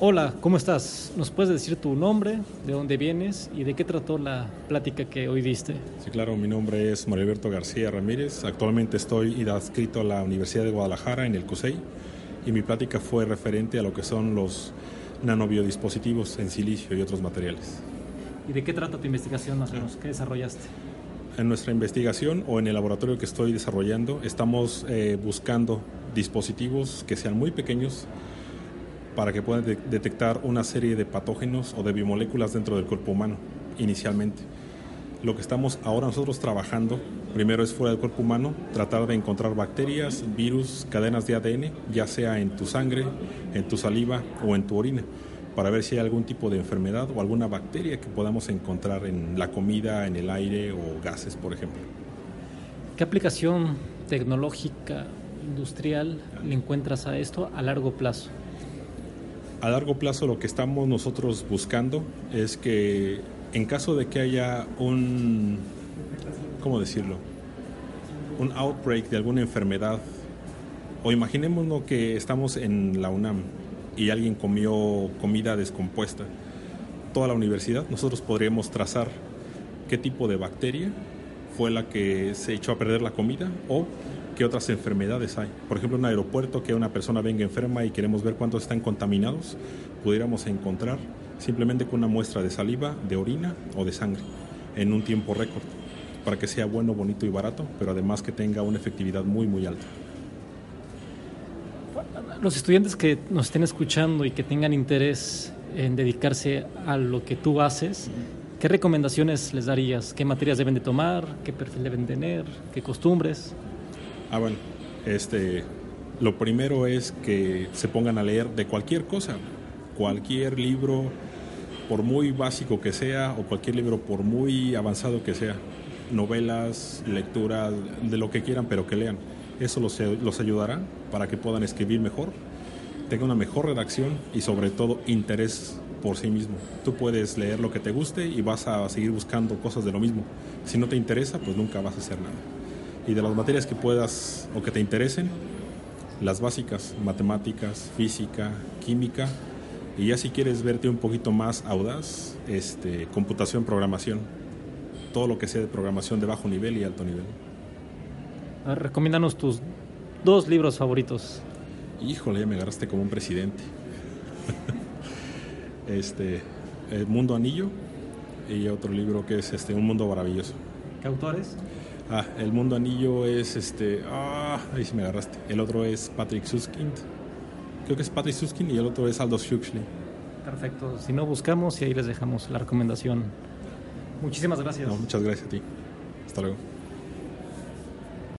Hola, ¿cómo estás? ¿Nos puedes decir tu nombre, de dónde vienes y de qué trató la plática que hoy diste? Sí, claro, mi nombre es Mario Alberto García Ramírez. Actualmente estoy adscrito a la Universidad de Guadalajara en el CUSEI y mi plática fue referente a lo que son los nanobiodispositivos en silicio y otros materiales. ¿Y de qué trata tu investigación más o menos? ¿Qué desarrollaste? En nuestra investigación o en el laboratorio que estoy desarrollando estamos eh, buscando dispositivos que sean muy pequeños para que puedan detectar una serie de patógenos o de biomoléculas dentro del cuerpo humano inicialmente. Lo que estamos ahora nosotros trabajando, primero es fuera del cuerpo humano, tratar de encontrar bacterias, virus, cadenas de ADN, ya sea en tu sangre, en tu saliva o en tu orina, para ver si hay algún tipo de enfermedad o alguna bacteria que podamos encontrar en la comida, en el aire o gases, por ejemplo. ¿Qué aplicación tecnológica, industrial le encuentras a esto a largo plazo? A largo plazo lo que estamos nosotros buscando es que en caso de que haya un, ¿cómo decirlo? Un outbreak de alguna enfermedad, o imaginémonos que estamos en la UNAM y alguien comió comida descompuesta, toda la universidad, nosotros podríamos trazar qué tipo de bacteria fue la que se echó a perder la comida o qué otras enfermedades hay. Por ejemplo, en un aeropuerto que una persona venga enferma y queremos ver cuántos están contaminados, pudiéramos encontrar simplemente con una muestra de saliva, de orina o de sangre en un tiempo récord, para que sea bueno, bonito y barato, pero además que tenga una efectividad muy, muy alta. Los estudiantes que nos estén escuchando y que tengan interés en dedicarse a lo que tú haces, ¿qué recomendaciones les darías? ¿Qué materias deben de tomar? ¿Qué perfil deben tener? ¿Qué costumbres? Ah, bueno, este, lo primero es que se pongan a leer de cualquier cosa, cualquier libro, por muy básico que sea, o cualquier libro por muy avanzado que sea, novelas, lecturas, de lo que quieran, pero que lean. Eso los, los ayudará para que puedan escribir mejor, tengan una mejor redacción y sobre todo interés por sí mismo. Tú puedes leer lo que te guste y vas a seguir buscando cosas de lo mismo. Si no te interesa, pues nunca vas a hacer nada y de las materias que puedas o que te interesen, las básicas, matemáticas, física, química, y ya si quieres verte un poquito más audaz, este, computación, programación, todo lo que sea de programación de bajo nivel y alto nivel. A ver, recomiéndanos tus dos libros favoritos. Híjole, ya me agarraste como un presidente. este, El Mundo Anillo y otro libro que es este, Un Mundo Maravilloso. ¿Qué autores? Ah, el Mundo Anillo es este. Ah, ahí sí me agarraste. El otro es Patrick Suskind. Creo que es Patrick Suskind y el otro es Aldous Huxley. Perfecto. Si no, buscamos y ahí les dejamos la recomendación. Muchísimas gracias. muchas gracias a ti. Hasta luego.